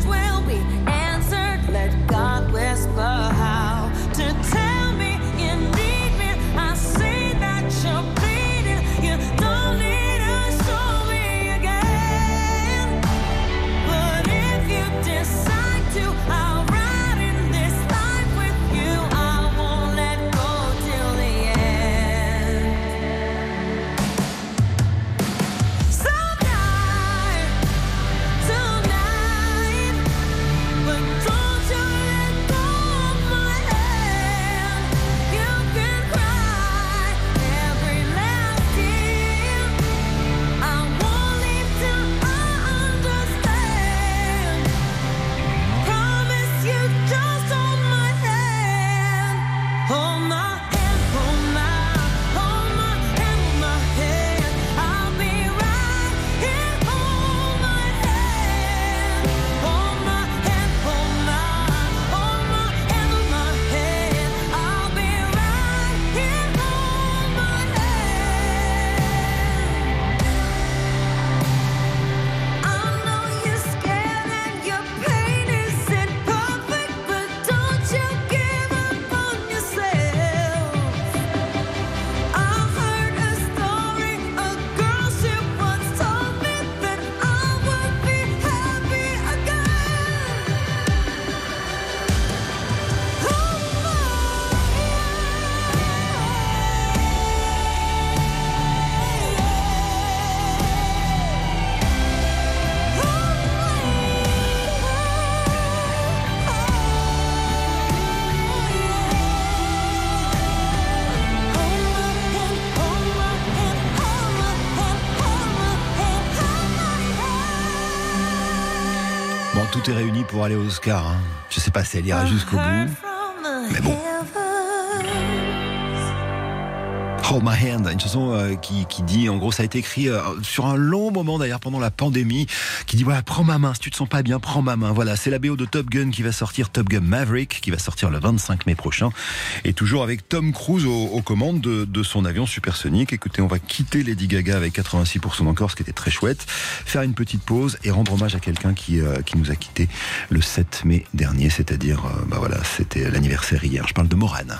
pour aller aux Oscars. hein. Je sais pas si elle ira jusqu'au bout. Mais bon. Hold My Hand, une chanson euh, qui, qui dit, en gros, ça a été écrit euh, sur un long moment d'ailleurs pendant la pandémie, qui dit voilà, prends ma main, si tu te sens pas bien, prends ma main. Voilà, c'est la BO de Top Gun qui va sortir, Top Gun Maverick, qui va sortir le 25 mai prochain, et toujours avec Tom Cruise aux, commandes de, de son avion supersonique. Écoutez, on va quitter Lady Gaga avec 86% d'encore, ce qui était très chouette, faire une petite pause et rendre hommage à quelqu'un qui, euh, qui nous a quitté le 7 mai dernier, c'est-à-dire, bah voilà, c'était l'anniversaire hier. Je parle de Morane.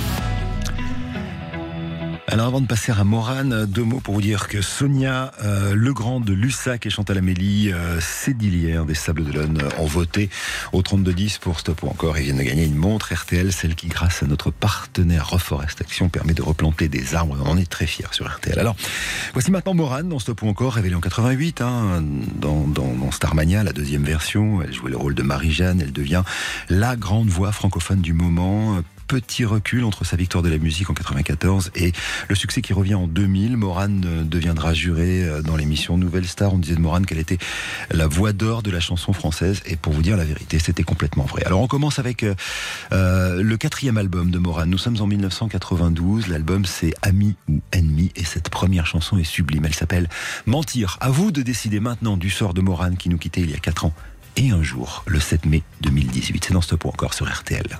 Alors avant de passer à Morane, deux mots pour vous dire que Sonia euh, Legrand de Lussac et Chantal Amélie euh, Sédilière des Sables d'Olonne euh, ont voté au 3210 pour Stop ou encore et viennent de gagner une montre RTL, celle qui grâce à notre partenaire Reforest Action permet de replanter des arbres. On en est très fiers sur RTL. Alors voici maintenant Morane dans Stop ou encore, révélée en 88 hein, dans, dans, dans Starmania, la deuxième version. Elle jouait le rôle de Marie-Jeanne, elle devient la grande voix francophone du moment petit recul entre sa victoire de la musique en 94 et le succès qui revient en 2000. Morane euh, deviendra jurée euh, dans l'émission Nouvelle Star. On disait de Morane qu'elle était la voix d'or de la chanson française et pour vous dire la vérité, c'était complètement vrai. Alors on commence avec euh, le quatrième album de Morane. Nous sommes en 1992. L'album c'est Ami ou Ennemi et cette première chanson est sublime. Elle s'appelle Mentir. À vous de décider maintenant du sort de Morane qui nous quittait il y a 4 ans et un jour, le 7 mai 2018. C'est dans ce point encore sur RTL.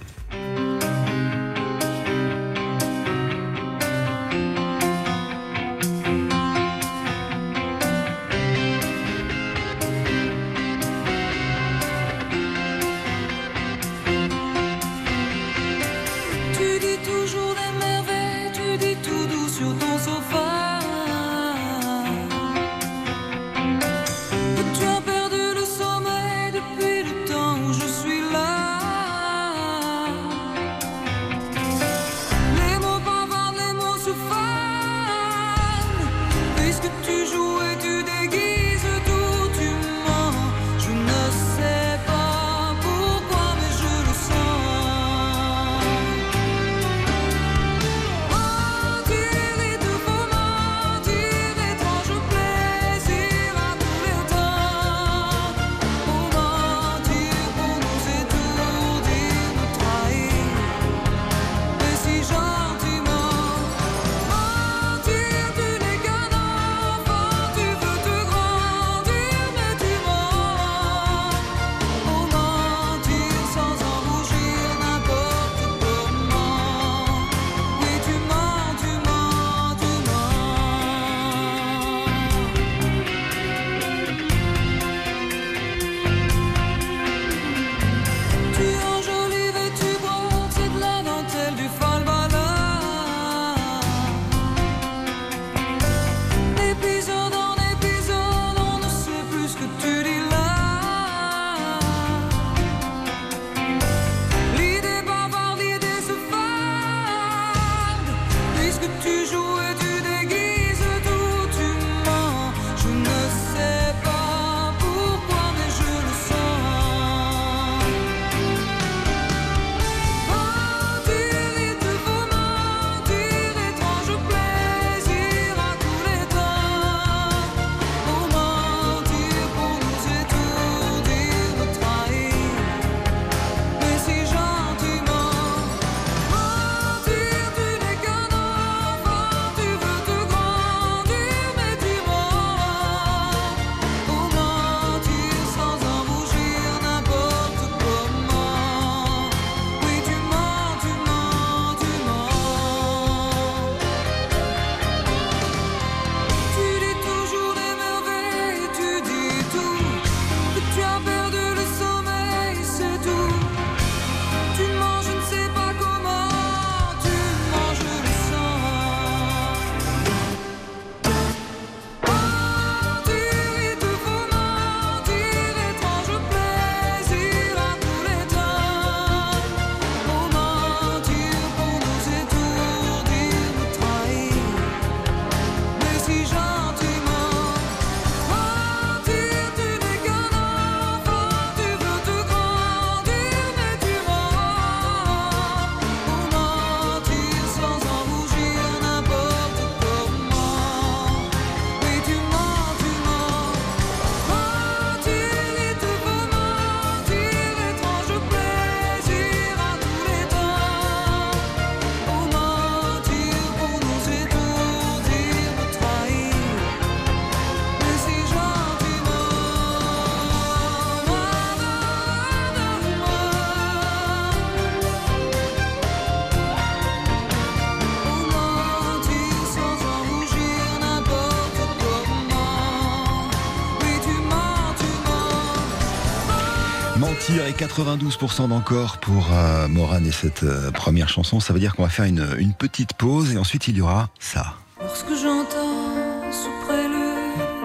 92% d'encore pour euh, Morane et cette euh, première chanson. Ça veut dire qu'on va faire une, une petite pause et ensuite il y aura ça. Lorsque j'entends sous prélude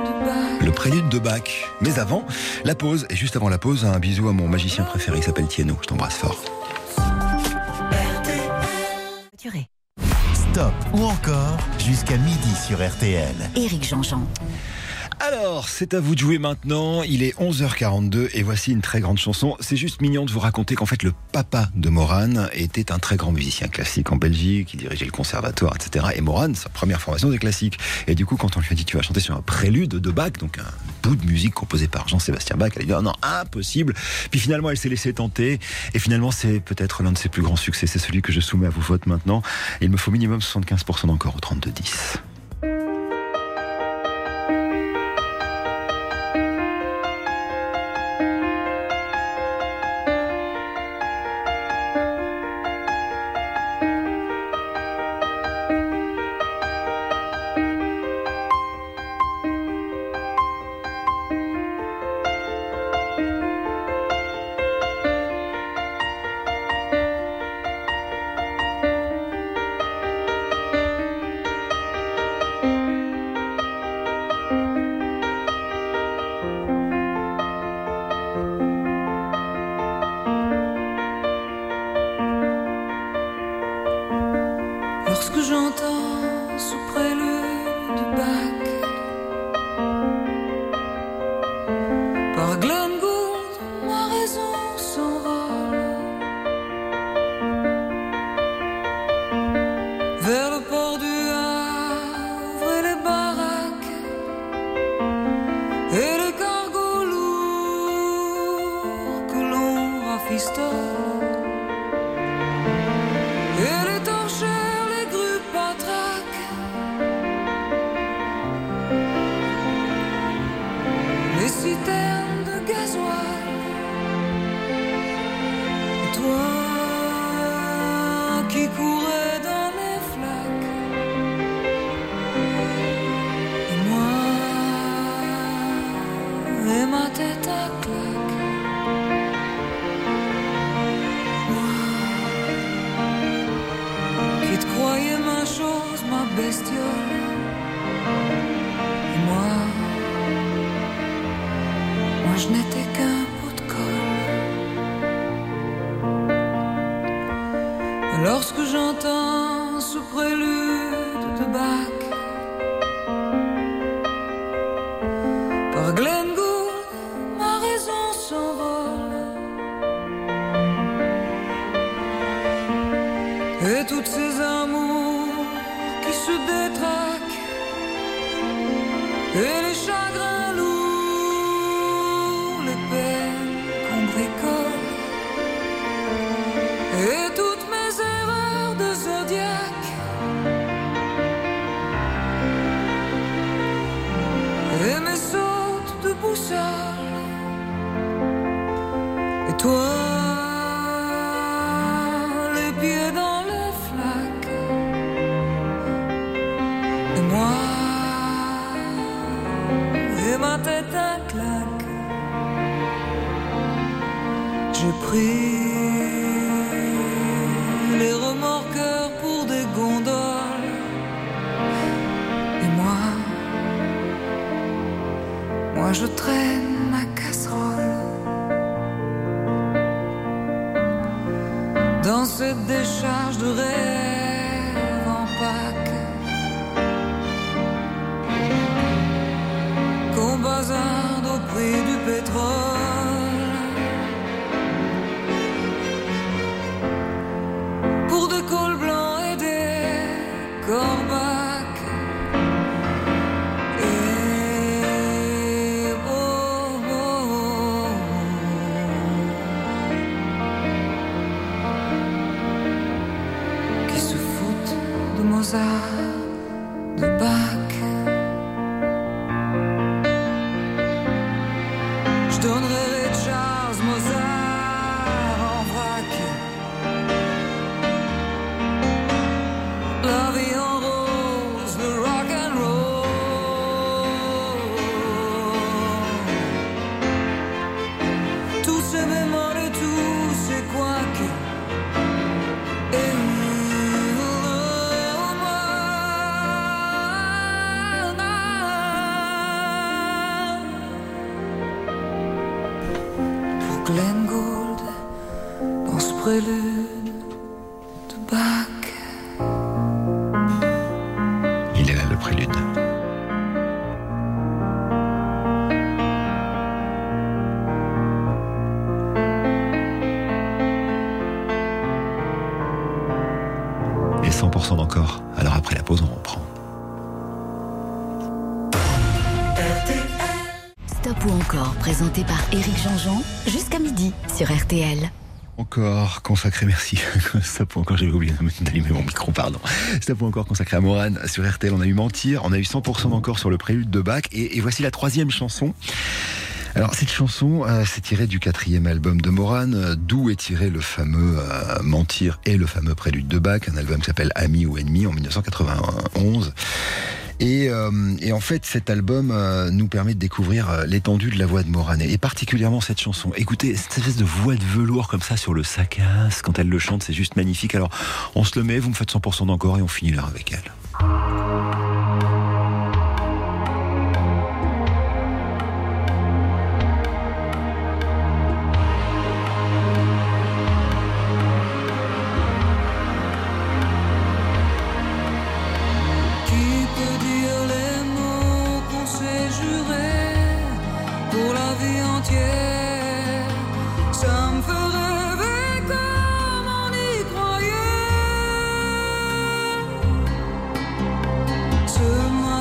de Bach, Le prélude de Bach. Mais avant, la pause. Et juste avant la pause, un bisou à mon magicien préféré, il s'appelle Tieno. Je t'embrasse fort. Stop ou encore jusqu'à midi sur RTL. Éric Jean-Jean. Alors, c'est à vous de jouer maintenant. Il est 11h42 et voici une très grande chanson. C'est juste mignon de vous raconter qu'en fait, le papa de Morane était un très grand musicien classique en Belgique. Il dirigeait le conservatoire, etc. Et Morane, sa première formation, c'est classique. Et du coup, quand on lui a dit tu vas chanter sur un prélude de Bach, donc un bout de musique composé par Jean-Sébastien Bach, elle a dit oh non, impossible. Puis finalement, elle s'est laissée tenter. Et finalement, c'est peut-être l'un de ses plus grands succès. C'est celui que je soumets à vos votes maintenant. Il me faut minimum 75% d'encore au 32-10. Oh, boy. RTL. Encore consacré, merci. (laughs) Stop encore, j'avais oublié (laughs) d'allumer mon micro, pardon. Stop encore consacré à Morane sur RTL. On a eu Mentir, on a eu 100% d'encore sur le prélude de Bach. Et, et voici la troisième chanson. Alors cette chanson, euh, c'est tiré du quatrième album de Morane, euh, d'où est tiré le fameux euh, Mentir et le fameux Prélude de Bach, un album qui s'appelle Ami ou Ennemi en 1991. Et, euh, et en fait, cet album euh, nous permet de découvrir euh, l'étendue de la voix de Morane, et particulièrement cette chanson. Écoutez, cette espèce de voix de velours comme ça sur le sacasse, quand elle le chante, c'est juste magnifique. Alors, on se le met, vous me faites 100% d'encore et on finit l'heure avec elle.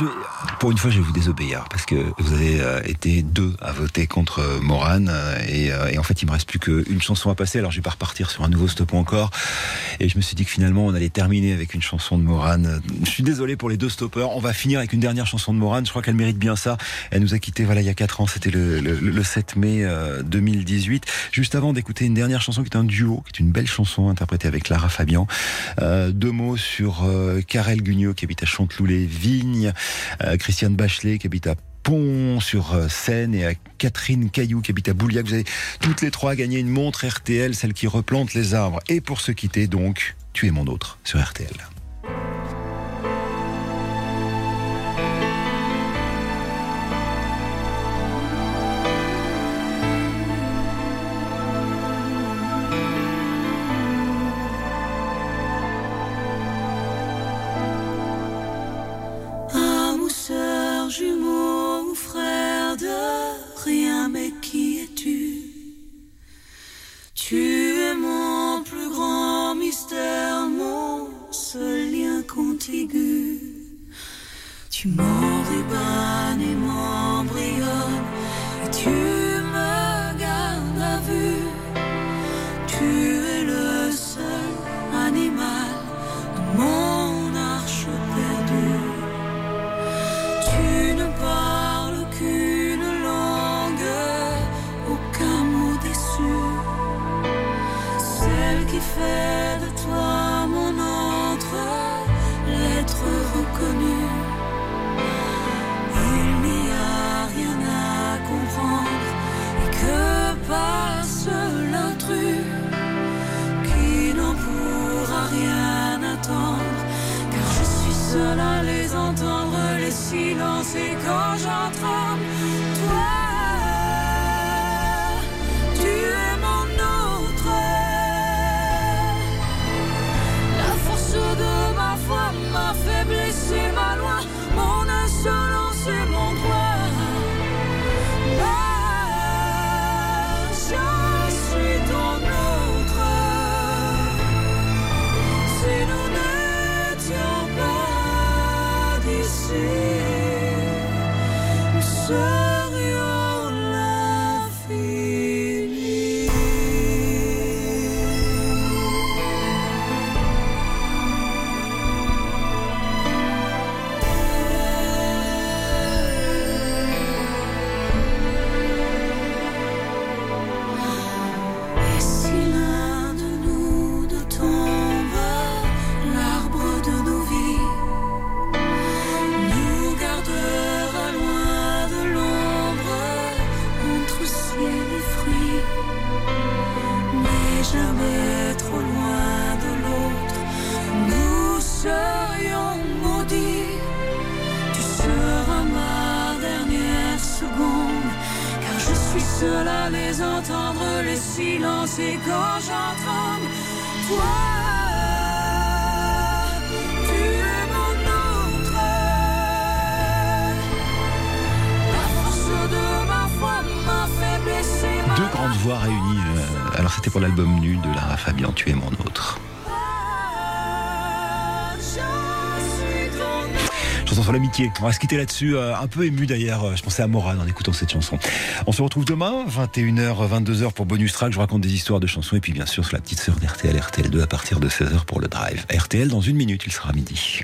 je pour une fois, je vais vous désobéir parce que vous avez euh, été deux à voter contre euh, Morane euh, et, en fait, il me reste plus qu'une chanson à passer. Alors, je vais pas repartir sur un nouveau stop encore. Et je me suis dit que finalement, on allait terminer avec une chanson de Morane. Je suis désolé pour les deux stoppeurs. On va finir avec une dernière chanson de Morane. Je crois qu'elle mérite bien ça. Elle nous a quittés voilà il y a quatre ans. C'était le, le, le 7 mai euh, 2018. Juste avant d'écouter une dernière chanson qui est un duo, qui est une belle chanson interprétée avec Lara Fabian. Deux mots sur euh, Karel Gugnot qui habite à Chanteloup-les-Vignes, euh, Christiane Bachelet qui habite à Pont sur Seine et à Catherine Caillou qui habite à Bouliac. Vous avez toutes les trois gagné une montre RTL, celle qui replante les arbres. Et pour se quitter donc, tu es mon autre sur RTL. On va se là-dessus, euh, un peu ému d'ailleurs. euh, Je pensais à Morane en écoutant cette chanson. On se retrouve demain, 21h, 22h pour Bonus Track. Je raconte des histoires de chansons et puis bien sûr sur la petite sœur d'RTL, RTL2 à partir de 16h pour le drive. RTL dans une minute, il sera midi.